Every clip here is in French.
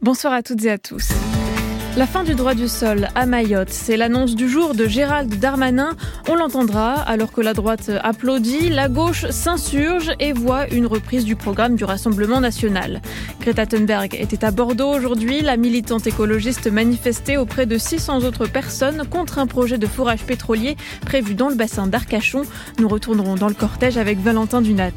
Bonsoir à toutes et à tous. La fin du droit du sol à Mayotte, c'est l'annonce du jour de Gérald Darmanin. On l'entendra alors que la droite applaudit, la gauche s'insurge et voit une reprise du programme du Rassemblement national. Greta Thunberg était à Bordeaux aujourd'hui. La militante écologiste manifestait auprès de 600 autres personnes contre un projet de forage pétrolier prévu dans le bassin d'Arcachon. Nous retournerons dans le cortège avec Valentin Dunat.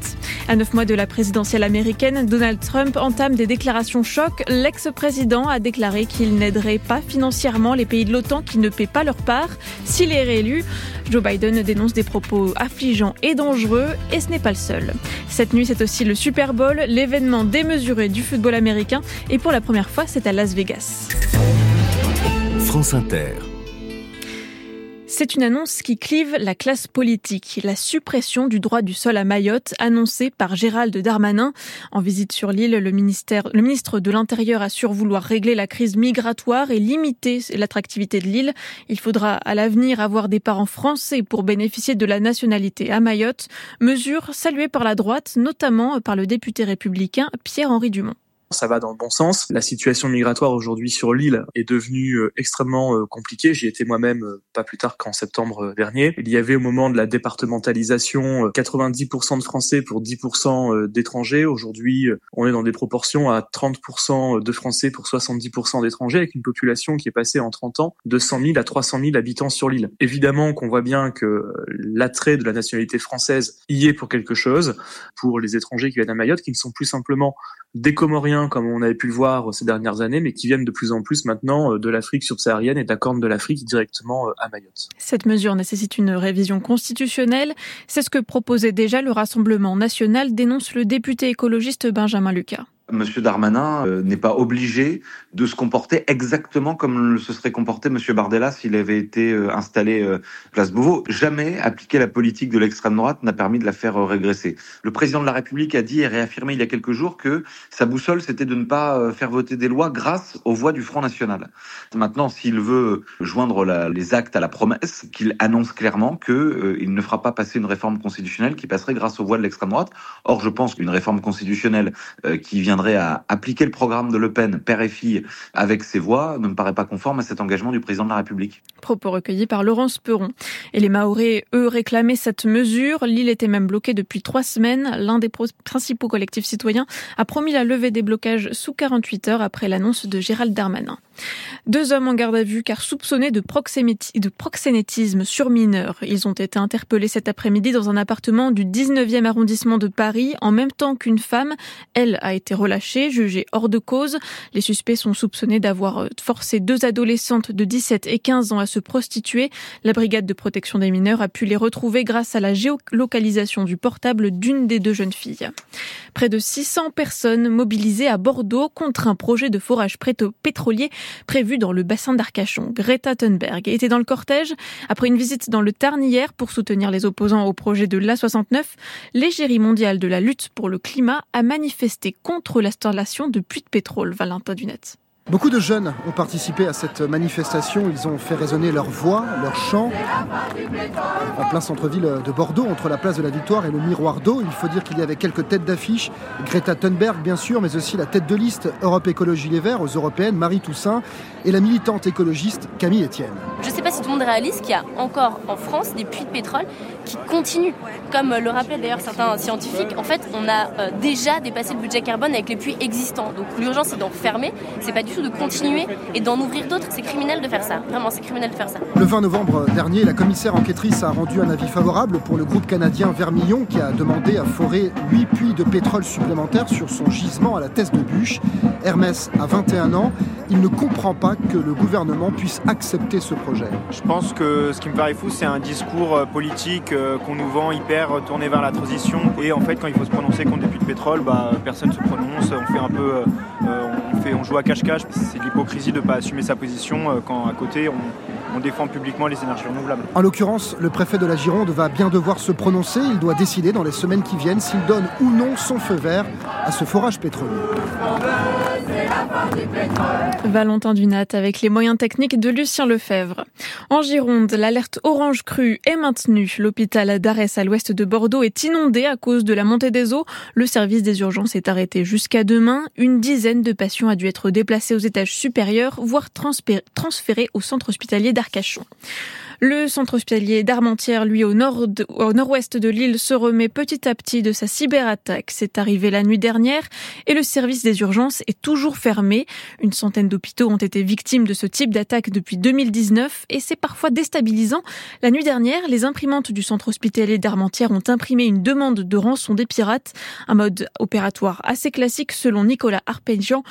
À neuf mois de la présidentielle américaine, Donald Trump entame des déclarations choc. L'ex-président a déclaré qu'il n'aiderait financièrement les pays de l'OTAN qui ne paient pas leur part. S'il est réélu, Joe Biden dénonce des propos affligeants et dangereux et ce n'est pas le seul. Cette nuit, c'est aussi le Super Bowl, l'événement démesuré du football américain et pour la première fois, c'est à Las Vegas. France Inter. C'est une annonce qui clive la classe politique, la suppression du droit du sol à Mayotte, annoncée par Gérald Darmanin. En visite sur l'île, le, le ministre de l'Intérieur assure vouloir régler la crise migratoire et limiter l'attractivité de l'île. Il faudra à l'avenir avoir des parents français pour bénéficier de la nationalité à Mayotte, mesure saluée par la droite, notamment par le député républicain Pierre-Henri Dumont ça va dans le bon sens. La situation migratoire aujourd'hui sur l'île est devenue euh, extrêmement euh, compliquée. J'y étais moi-même euh, pas plus tard qu'en septembre dernier. Il y avait au moment de la départementalisation 90% de Français pour 10% d'étrangers. Aujourd'hui, on est dans des proportions à 30% de Français pour 70% d'étrangers, avec une population qui est passée en 30 ans de 100 000 à 300 000 habitants sur l'île. Évidemment qu'on voit bien que l'attrait de la nationalité française y est pour quelque chose, pour les étrangers qui viennent à Mayotte, qui ne sont plus simplement des Comoriens, comme on avait pu le voir ces dernières années, mais qui viennent de plus en plus maintenant euh, de l'Afrique subsaharienne et de de l'Afrique directement euh, à Mayotte. Cette mesure nécessite une révision constitutionnelle. C'est ce que proposait déjà le Rassemblement national, dénonce le député écologiste Benjamin Lucas. Monsieur Darmanin euh, n'est pas obligé de se comporter exactement comme se serait comporté Monsieur Bardella s'il avait été euh, installé euh, place Beauvau. Jamais appliquer la politique de l'extrême droite n'a permis de la faire régresser. Le président de la République a dit et réaffirmé il y a quelques jours que sa boussole c'était de ne pas faire voter des lois grâce aux voix du Front National. Maintenant, s'il veut joindre les actes à la promesse, qu'il annonce clairement que il ne fera pas passer une réforme constitutionnelle qui passerait grâce aux voix de l'extrême droite. Or, je pense qu'une réforme constitutionnelle qui vient à appliquer le programme de Le Pen, père et fille, avec ses voix, ne me paraît pas conforme à cet engagement du président de la République. Propos recueillis par Laurence Peron. Et les Maoris, eux, réclamaient cette mesure. L'île était même bloquée depuis trois semaines. L'un des principaux collectifs citoyens a promis la levée des blocages sous 48 heures après l'annonce de Gérald Darmanin. Deux hommes en garde à vue car soupçonnés de, proxénétisme sur mineurs. Ils ont été interpellés cet après-midi dans un appartement du 19e arrondissement de Paris en même temps qu'une femme. Elle a été relâchée, jugée hors de cause. Les suspects sont soupçonnés d'avoir euh, forcé deux adolescentes de 17 et 15 ans à se prostituer. La brigade de protection des mineurs a pu les retrouver grâce à la géolocalisation du portable d'une des deux jeunes filles. Près de 600 personnes mobilisées à Bordeaux contre un projet de forage pétrolier prévu dans le bassin d'Arcachon. Greta Thunberg était dans le cortège après une visite dans le Tarn hier pour soutenir les opposants au projet de l'A69. L'égérie mondiale de la lutte pour le climat a manifesté contre l'installation de puits de pétrole. Valentin Dunette. Beaucoup de jeunes ont participé à cette manifestation. Ils ont fait résonner leur voix, leur chant. En plein centre-ville de Bordeaux, entre la place de la Victoire et le miroir d'eau, il faut dire qu'il y avait quelques têtes d'affiche. Greta Thunberg, bien sûr, mais aussi la tête de liste Europe Écologie Les Verts aux Européennes, Marie Toussaint, et la militante écologiste Camille Etienne. Je ne sais pas si tout le monde réalise qu'il y a encore en France des puits de pétrole qui continuent. Comme le rappelaient d'ailleurs certains scientifiques, en fait, on a euh, déjà dépassé le budget carbone avec les puits existants. Donc l'urgence, c'est d'en fermer. C'est pas du tout de continuer et d'en ouvrir d'autres. C'est criminel de faire ça. Vraiment, c'est criminel de faire ça. Le 20 novembre dernier, la commissaire enquêtrice a rendu un avis favorable pour le groupe canadien Vermillon qui a demandé à forer 8 puits de pétrole supplémentaires sur son gisement à la Thèse de Bûche. Hermès a 21 ans. Il ne comprend pas que le gouvernement puisse accepter ce projet. Je pense que ce qui me paraît fou, c'est un discours euh, politique euh, qu'on nous vend hyper tourné vers la transition. Et en fait, quand il faut se prononcer contre des puits de pétrole, bah, personne ne se prononce. On fait un peu, euh, on, fait, on joue à cache-cache. C'est l'hypocrisie de ne pas assumer sa position quand à côté on, on défend publiquement les énergies renouvelables. En l'occurrence, le préfet de la Gironde va bien devoir se prononcer. Il doit décider dans les semaines qui viennent s'il donne ou non son feu vert à ce forage pétrolier. Valentin Dunat avec les moyens techniques de Lucien Lefebvre. En Gironde, l'alerte orange crue est maintenue. L'hôpital d'Arès à l'ouest de Bordeaux est inondé à cause de la montée des eaux. Le service des urgences est arrêté jusqu'à demain. Une dizaine de patients a dû être déplacés aux étages supérieurs, voire transférés au centre hospitalier d'Arcachon. Le centre hospitalier d'Armentières, lui, au nord, au nord-ouest de l'île, se remet petit à petit de sa cyberattaque. C'est arrivé la nuit dernière et le service des urgences est toujours fermé. Une centaine d'hôpitaux ont été victimes de ce type d'attaque depuis 2019 et c'est parfois déstabilisant. La nuit dernière, les imprimantes du centre hospitalier d'Armentières ont imprimé une demande de rançon des pirates, un mode opératoire assez classique selon Nicolas Arpégian,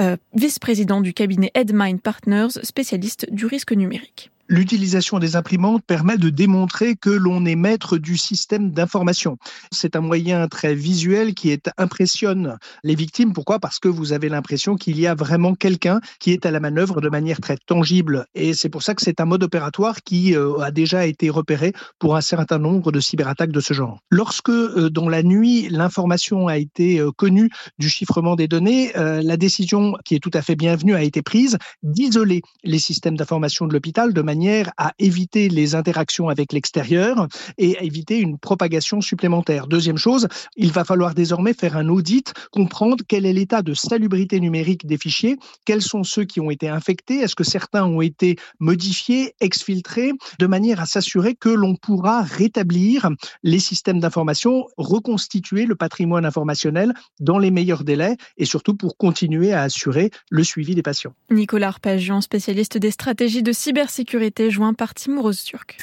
euh, vice-président du cabinet Edmine Partners, spécialiste du risque numérique. L'utilisation des imprimantes permet de démontrer que l'on est maître du système d'information. C'est un moyen très visuel qui impressionne les victimes. Pourquoi? Parce que vous avez l'impression qu'il y a vraiment quelqu'un qui est à la manœuvre de manière très tangible. Et c'est pour ça que c'est un mode opératoire qui euh, a déjà été repéré pour un certain nombre de cyberattaques de ce genre. Lorsque, euh, dans la nuit, l'information a été euh, connue du chiffrement des données, la décision qui est tout à fait bienvenue a été prise d'isoler les systèmes d'information de l'hôpital de manière à éviter les interactions avec l'extérieur et à éviter une propagation supplémentaire. Deuxième chose, il va falloir désormais faire un audit, comprendre quel est l'état de salubrité numérique des fichiers, quels sont ceux qui ont été infectés, est-ce que certains ont été modifiés, exfiltrés, de manière à s'assurer que l'on pourra rétablir les systèmes d'information, reconstituer le patrimoine informationnel dans les meilleurs délais et surtout pour continuer à assurer le suivi des patients. Nicolas Arpagian, spécialiste des stratégies de cybersécurité été joint par Timur Turk.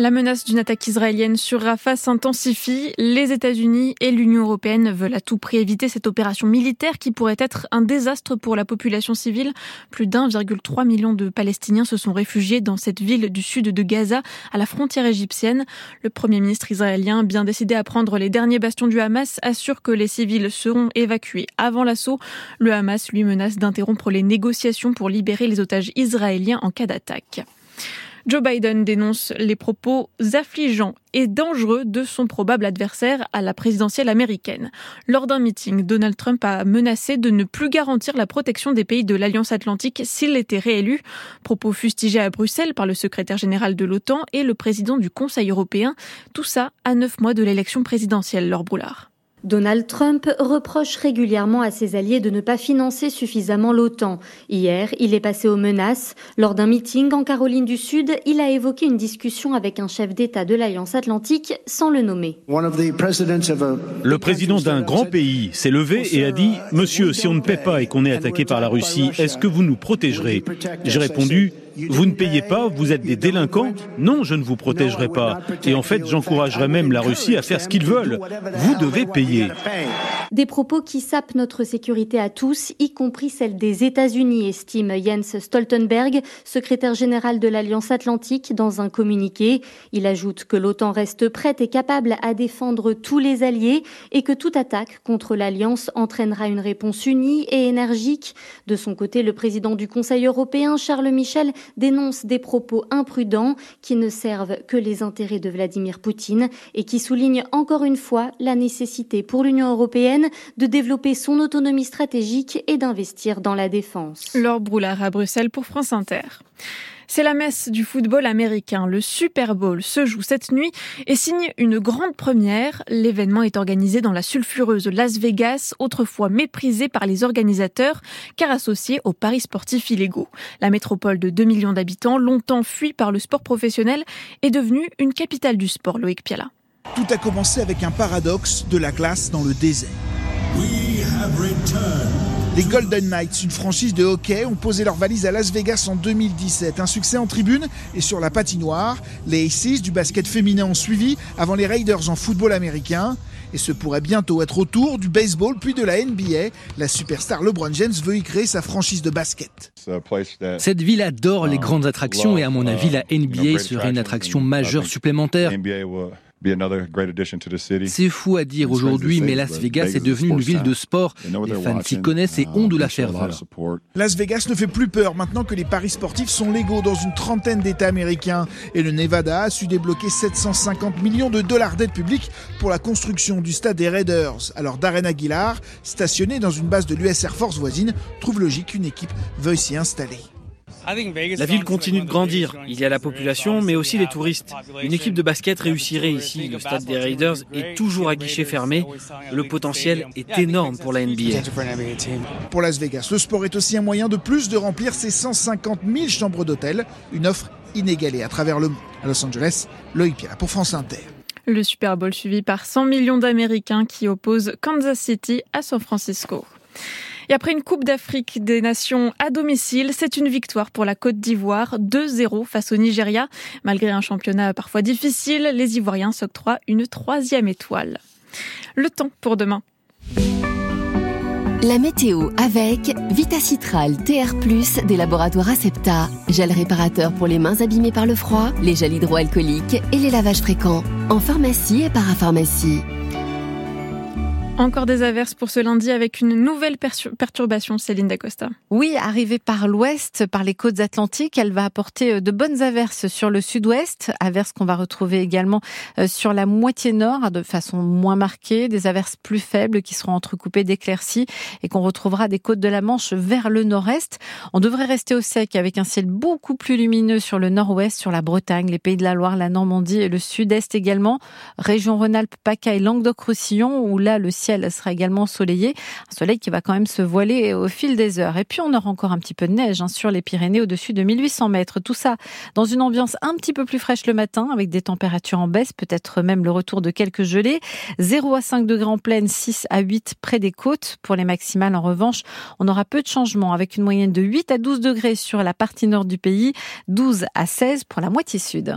La menace d'une attaque israélienne sur Rafah s'intensifie. Les États-Unis et l'Union européenne veulent à tout prix éviter cette opération militaire qui pourrait être un désastre pour la population civile. Plus d'1,3 million de Palestiniens se sont réfugiés dans cette ville du sud de Gaza, à la frontière égyptienne. Le premier ministre israélien, bien décidé à prendre les derniers bastions du Hamas, assure que les civils seront évacués avant l'assaut. Le Hamas lui menace d'interrompre les négociations pour libérer les otages israéliens en cas d'attaque. Joe Biden dénonce les propos affligeants et dangereux de son probable adversaire à la présidentielle américaine. Lors d'un meeting, Donald Trump a menacé de ne plus garantir la protection des pays de l'Alliance Atlantique s'il était réélu. Propos fustigés à Bruxelles par le secrétaire général de l'OTAN et le président du Conseil européen. Tout ça à neuf mois de l'élection présidentielle, Laure Broulard. Donald Trump reproche régulièrement à ses alliés de ne pas financer suffisamment l'OTAN. Hier, il est passé aux menaces. Lors d'un meeting en Caroline du Sud, il a évoqué une discussion avec un chef d'État de l'Alliance Atlantique sans le nommer. Le président d'un grand pays s'est levé et a dit Monsieur, si on ne paie pas et qu'on est attaqué par la Russie, est-ce que vous nous protégerez? J'ai répondu vous ne payez pas, vous êtes des délinquants Non, je ne vous protégerai pas. Et en fait, j'encouragerai même la Russie à faire ce qu'ils veulent. Vous devez payer. Des propos qui sapent notre sécurité à tous, y compris celle des États-Unis, estime Jens Stoltenberg, secrétaire général de l'Alliance Atlantique, dans un communiqué. Il ajoute que l'OTAN reste prête et capable à défendre tous les alliés et que toute attaque contre l'Alliance entraînera une réponse unie et énergique. De son côté, le président du Conseil européen, Charles Michel, dénonce des propos imprudents qui ne servent que les intérêts de Vladimir Poutine et qui soulignent encore une fois la nécessité pour l'Union européenne de développer son autonomie stratégique et d'investir dans la défense. Laure Broulard à Bruxelles pour France Inter. C'est la messe du football américain. Le Super Bowl se joue cette nuit et signe une grande première. L'événement est organisé dans la sulfureuse Las Vegas, autrefois méprisée par les organisateurs car associée aux paris sportifs illégaux. La métropole de 2 millions d'habitants, longtemps fuie par le sport professionnel, est devenue une capitale du sport, Loïc Piala. Tout a commencé avec un paradoxe de la glace dans le désert. Les Golden Knights, une franchise de hockey, ont posé leur valise à Las Vegas en 2017. Un succès en tribune et sur la patinoire. Les Aces du basket féminin ont suivi avant les Raiders en football américain. Et ce pourrait bientôt être au tour du baseball puis de la NBA. La superstar LeBron James veut y créer sa franchise de basket. Cette ville adore les grandes attractions et à mon avis la NBA serait une attraction majeure supplémentaire. C'est fou à dire aujourd'hui, mais Las Vegas est devenue une ville de sport. Les fans s'y connaissent et ont de la ferveur. Las Vegas ne fait plus peur maintenant que les paris sportifs sont légaux dans une trentaine d'États américains. Et le Nevada a su débloquer 750 millions de dollars d'aide publique pour la construction du stade des Raiders. Alors Darren Aguilar, stationné dans une base de l'US Air Force voisine, trouve logique qu'une équipe veuille s'y installer. La ville continue de grandir. Il y a la population, mais aussi les touristes. Une équipe de basket réussirait ici. Le stade des Raiders est toujours à guichet fermé. Le potentiel est énorme pour la NBA. Pour Las Vegas, le sport est aussi un moyen de plus de remplir ses 150 000 chambres d'hôtel. Une offre inégalée à travers le monde. À Los Angeles, Loïc Pierre pour France Inter. Le Super Bowl suivi par 100 millions d'Américains qui opposent Kansas City à San Francisco. Et après une Coupe d'Afrique des Nations à domicile, c'est une victoire pour la Côte d'Ivoire, 2-0 face au Nigeria. Malgré un championnat parfois difficile, les Ivoiriens s'octroient une troisième étoile. Le temps pour demain. La météo avec Vitacitral TR+, des laboratoires Acepta, gel réparateur pour les mains abîmées par le froid, les gels hydroalcooliques et les lavages fréquents, en pharmacie et parapharmacie. Encore des averses pour ce lundi avec une nouvelle perturbation, Céline Dacosta. Oui, arrivée par l'ouest, par les côtes atlantiques, elle va apporter euh, de bonnes averses sur le sud-ouest, averses qu'on va retrouver également euh, sur la moitié nord de façon moins marquée, des averses plus faibles qui seront entrecoupées d'éclaircies et qu'on retrouvera des côtes de la Manche vers le nord-est. On devrait rester au sec avec un ciel beaucoup plus lumineux sur le nord-ouest, sur la Bretagne, les Pays de la Loire, la Normandie et le sud-est également, région Rhône-Alpes, PACA et Languedoc-Roussillon où là le ciel ciel sera également ensoleillé. Un soleil qui va quand même se voiler au fil des heures. Et puis on aura encore un petit peu de neige hein, sur les Pyrénées au-dessus de 1800 mètres. Tout ça dans une ambiance un petit peu plus fraîche le matin avec des températures en baisse, peut-être même le retour de quelques gelées. 0 à 5 degrés en pleine, 6 à 8 près des côtes. Pour les maximales, en revanche, on aura peu de changements avec une moyenne de 8 à 12 degrés sur la partie nord du pays, 12 à 16 pour la moitié sud.